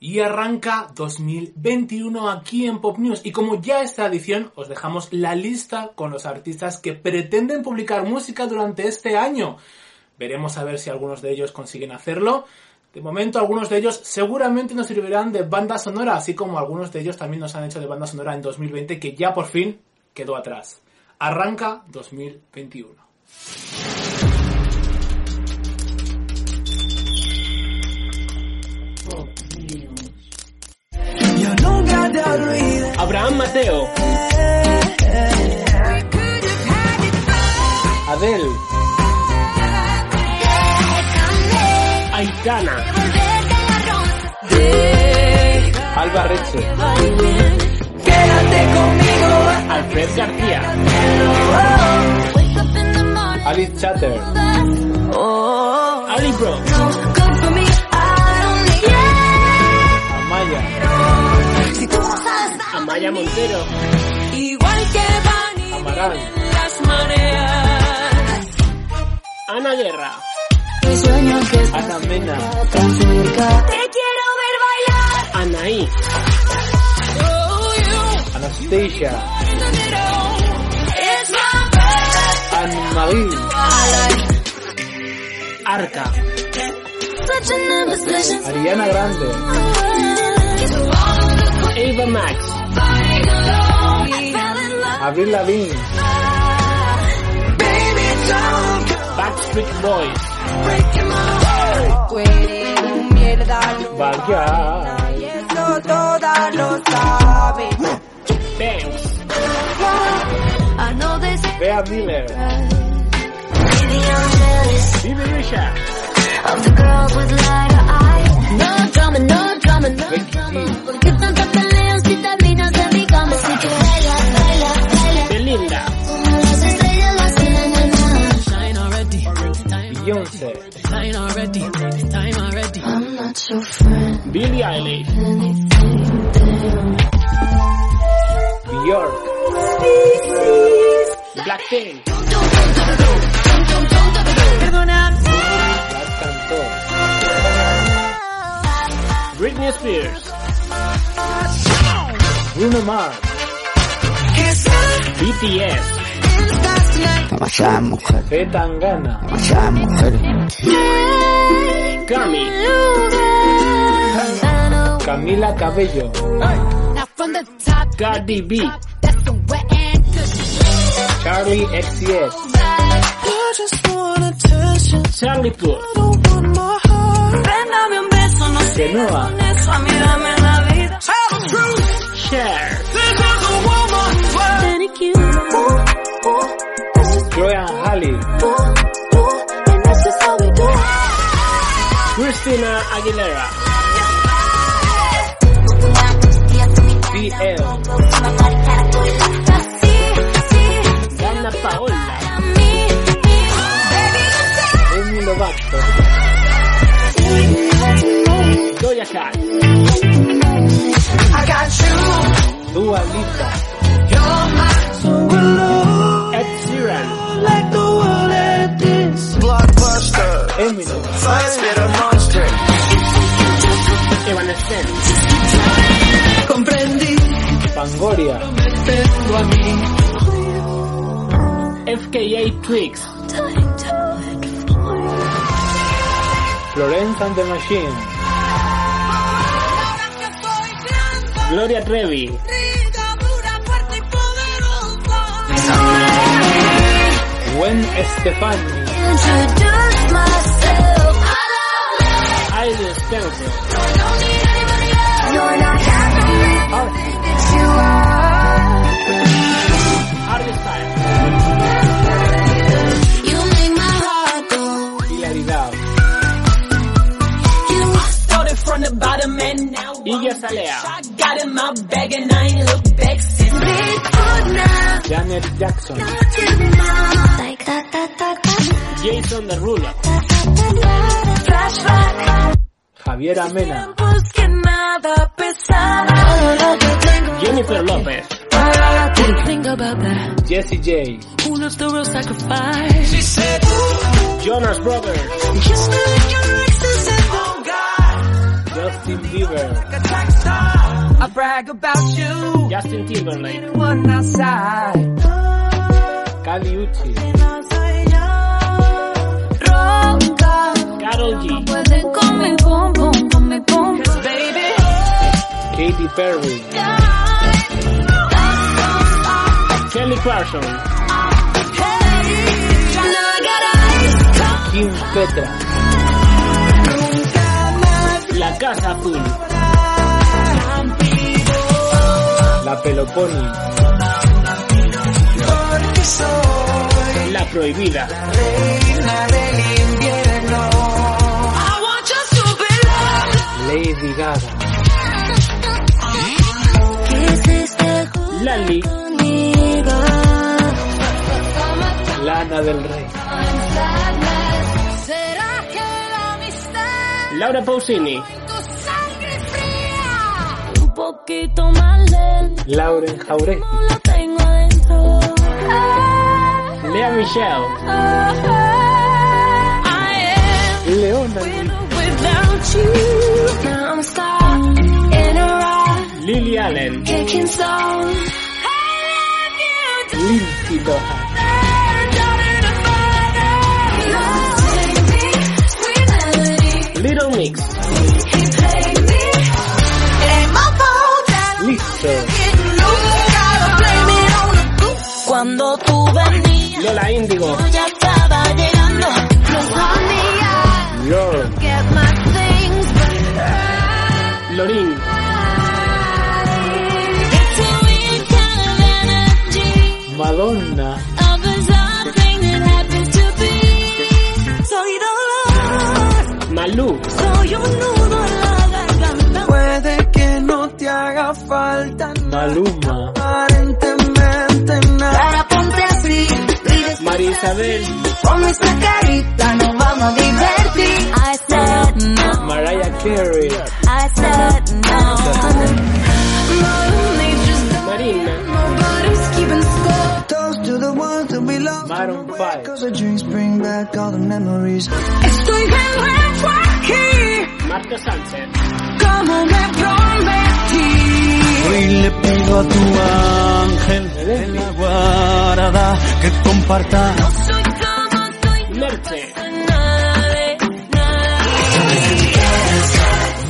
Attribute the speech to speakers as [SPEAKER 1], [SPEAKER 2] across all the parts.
[SPEAKER 1] Y arranca 2021 aquí en Pop News. Y como ya es tradición, os dejamos la lista con los artistas que pretenden publicar música durante este año. Veremos a ver si algunos de ellos consiguen hacerlo. De momento, algunos de ellos seguramente nos servirán de banda sonora, así como algunos de ellos también nos han hecho de banda sonora en 2020, que ya por fin quedó atrás. Arranca 2021. Abraham Mateo. Adele. Aitana. Alba Reche.
[SPEAKER 2] Quédate conmigo.
[SPEAKER 1] Alfred García. Alice Chatter. Ali Bro. Amaya. Amaya Montero.
[SPEAKER 2] Igual que van
[SPEAKER 1] Amaral.
[SPEAKER 2] las mareas.
[SPEAKER 1] Ana Guerra.
[SPEAKER 2] Sueño que
[SPEAKER 1] Ana Mena.
[SPEAKER 2] tan cerca. Te quiero ver bailar.
[SPEAKER 1] Anaí.
[SPEAKER 2] Oh.
[SPEAKER 1] Anastasia. Anne-Marie.
[SPEAKER 2] Like
[SPEAKER 1] Arca. Ariana Grande. Ava Max. Avril Lavigne. Backstreet Boys.
[SPEAKER 2] Valga.
[SPEAKER 1] Banks.
[SPEAKER 3] Bea Miller. Bibi Risha.
[SPEAKER 2] Of the girls with lighter eyes. No drama, no drama, no drama. Forget them, but the
[SPEAKER 4] lips, that means
[SPEAKER 1] Beyoncé,
[SPEAKER 4] shine already. Time already.
[SPEAKER 2] I'm not your friend.
[SPEAKER 1] Billie Eilish, Björk, Blackpink, Las cantó, Britney Spears, Bruno Mars, BTS,
[SPEAKER 5] Demasiadas mujeres,
[SPEAKER 1] B. Tangana,
[SPEAKER 5] demasiadas mujeres.
[SPEAKER 1] Cami, Camila Cabello, Cardi B. Charlie XCX. Charlie Puth,
[SPEAKER 4] Don't want
[SPEAKER 1] Christina Aguilera, CL, Fangoria. FKA Twigs, Florence and the Machine, Gloria Trevi, Gwen Stefani,
[SPEAKER 2] Introduce myself. Alright. Out of
[SPEAKER 1] this
[SPEAKER 2] time. You make my heart go.
[SPEAKER 1] Out.
[SPEAKER 4] Started from the bottom and
[SPEAKER 6] now. I
[SPEAKER 4] got in my bag and I look back
[SPEAKER 1] Janet Jackson.
[SPEAKER 6] Jason
[SPEAKER 1] Javier Amena,
[SPEAKER 6] Jennifer López,
[SPEAKER 1] Jesse J,
[SPEAKER 6] Jonas Brothers,
[SPEAKER 1] Justin Bieber,
[SPEAKER 4] I brag about you,
[SPEAKER 6] Justin Timberlake,
[SPEAKER 4] one outside,
[SPEAKER 1] Kali Uchi.
[SPEAKER 6] Carol G.
[SPEAKER 1] Katy Perry,
[SPEAKER 6] Kelly Clarkson,
[SPEAKER 1] Kim Petra,
[SPEAKER 6] La Casa Azul,
[SPEAKER 1] La Peloponi,
[SPEAKER 6] La Prohibida,
[SPEAKER 4] I
[SPEAKER 6] Lali.
[SPEAKER 1] Lana del Rey,
[SPEAKER 2] ¿Será que la amistad
[SPEAKER 6] Laura Pausini,
[SPEAKER 2] tu sangre fría? Un poquito más lento,
[SPEAKER 1] Lauren Jauregui.
[SPEAKER 6] Lea Michelle,
[SPEAKER 1] Leona
[SPEAKER 6] Lily Allen.
[SPEAKER 1] Lindsay Lohan,
[SPEAKER 6] Little Mix,
[SPEAKER 2] Cuando tú
[SPEAKER 6] Lola Índigo,
[SPEAKER 2] Soy dolor,
[SPEAKER 6] Malú,
[SPEAKER 2] soy un nudo en la garganta.
[SPEAKER 4] Puede que no te haga falta
[SPEAKER 1] Maluma,
[SPEAKER 4] aparentemente nada.
[SPEAKER 2] Ahora ponte así,
[SPEAKER 6] María Isabel,
[SPEAKER 2] con nuestra carita, nos vamos a divertir. I said no, I said no.
[SPEAKER 6] Marina,
[SPEAKER 4] Nobody's keeping score. Toast to the ones that we love.
[SPEAKER 1] Maroon 5,
[SPEAKER 4] Cause the drinks bring back all the memories. Estoy de aquí,
[SPEAKER 6] Marta Sánchez,
[SPEAKER 4] como me prometí. Hoy le pido a tu ángel de la guarda que comparta
[SPEAKER 2] Soy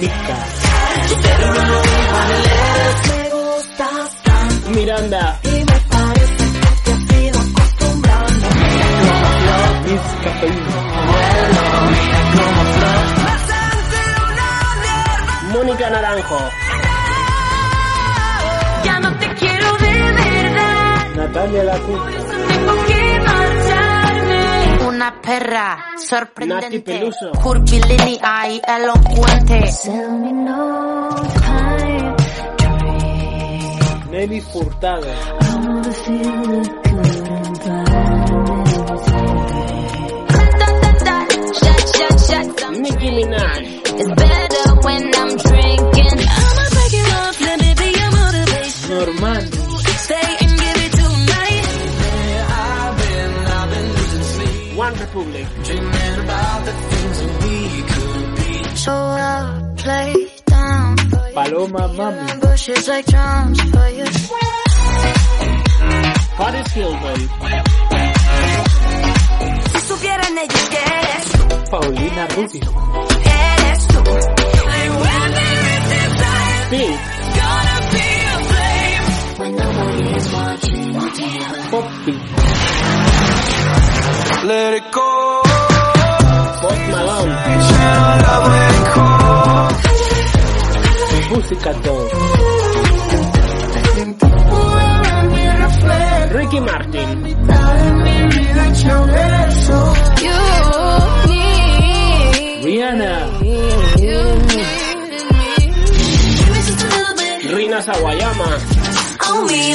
[SPEAKER 1] Mika,
[SPEAKER 2] Me gustas tanto
[SPEAKER 6] Miranda,
[SPEAKER 2] y me parece que te has ido acostumbrando.
[SPEAKER 1] Miss Cafeína,
[SPEAKER 6] Mónica Naranjo,
[SPEAKER 2] Ya no te quiero de verdad,
[SPEAKER 1] Natalia Lacusta,
[SPEAKER 2] tengo que marcharme. Una perra sorprendente, curvilínea y elocuente.
[SPEAKER 1] Nelly Furtado, Paloma Mami,
[SPEAKER 2] Bushes like drums for you.
[SPEAKER 6] Paris Hilton,
[SPEAKER 2] Si supieran ellos que eres
[SPEAKER 1] Paulina Rubio,
[SPEAKER 2] eres tú.
[SPEAKER 6] Pink,
[SPEAKER 2] When nobody is watching.
[SPEAKER 1] Poppy,
[SPEAKER 4] Let it go.
[SPEAKER 6] Post Malone,
[SPEAKER 1] Música Dog,
[SPEAKER 6] Ricky Martin,
[SPEAKER 1] Rihanna,
[SPEAKER 6] Rina Sawayama.
[SPEAKER 2] On me,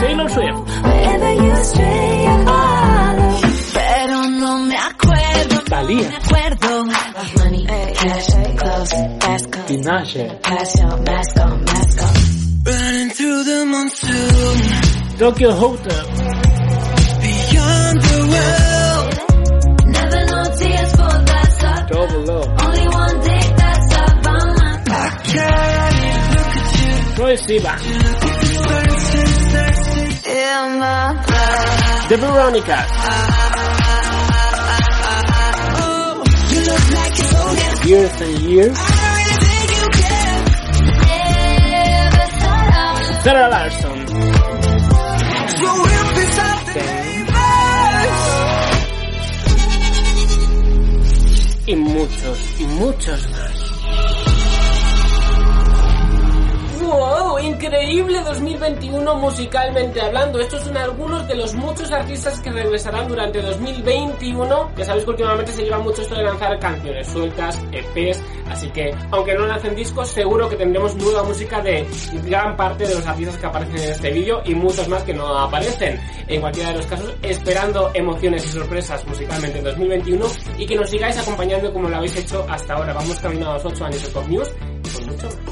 [SPEAKER 6] Taylor Swift.
[SPEAKER 2] Pero no me acuerdo, cars.
[SPEAKER 1] Tinashe.
[SPEAKER 6] Tokyo Hotel.
[SPEAKER 4] beyond the world.
[SPEAKER 2] Never no tears for that suck.
[SPEAKER 1] Double Love.
[SPEAKER 2] Only one day that's up on my
[SPEAKER 4] I can't look at you
[SPEAKER 6] Troy Sivan. The Veronicas.
[SPEAKER 1] Years and Years.
[SPEAKER 6] Sarah Larson. Y muchos, muchos más. Increíble 2021 musicalmente hablando. Estos son algunos de los muchos artistas que regresarán durante 2021. Ya sabéis que últimamente se lleva mucho esto de lanzar canciones sueltas, EPs. Así que, aunque no lancen discos, seguro que tendremos nueva música de gran parte de los artistas que aparecen en este vídeo y muchos más que no aparecen. En cualquiera de los casos, esperando emociones y sorpresas musicalmente en 2021 y que nos sigáis acompañando como lo habéis hecho hasta ahora. Vamos camino a los 8 años de Pop News y con mucho más.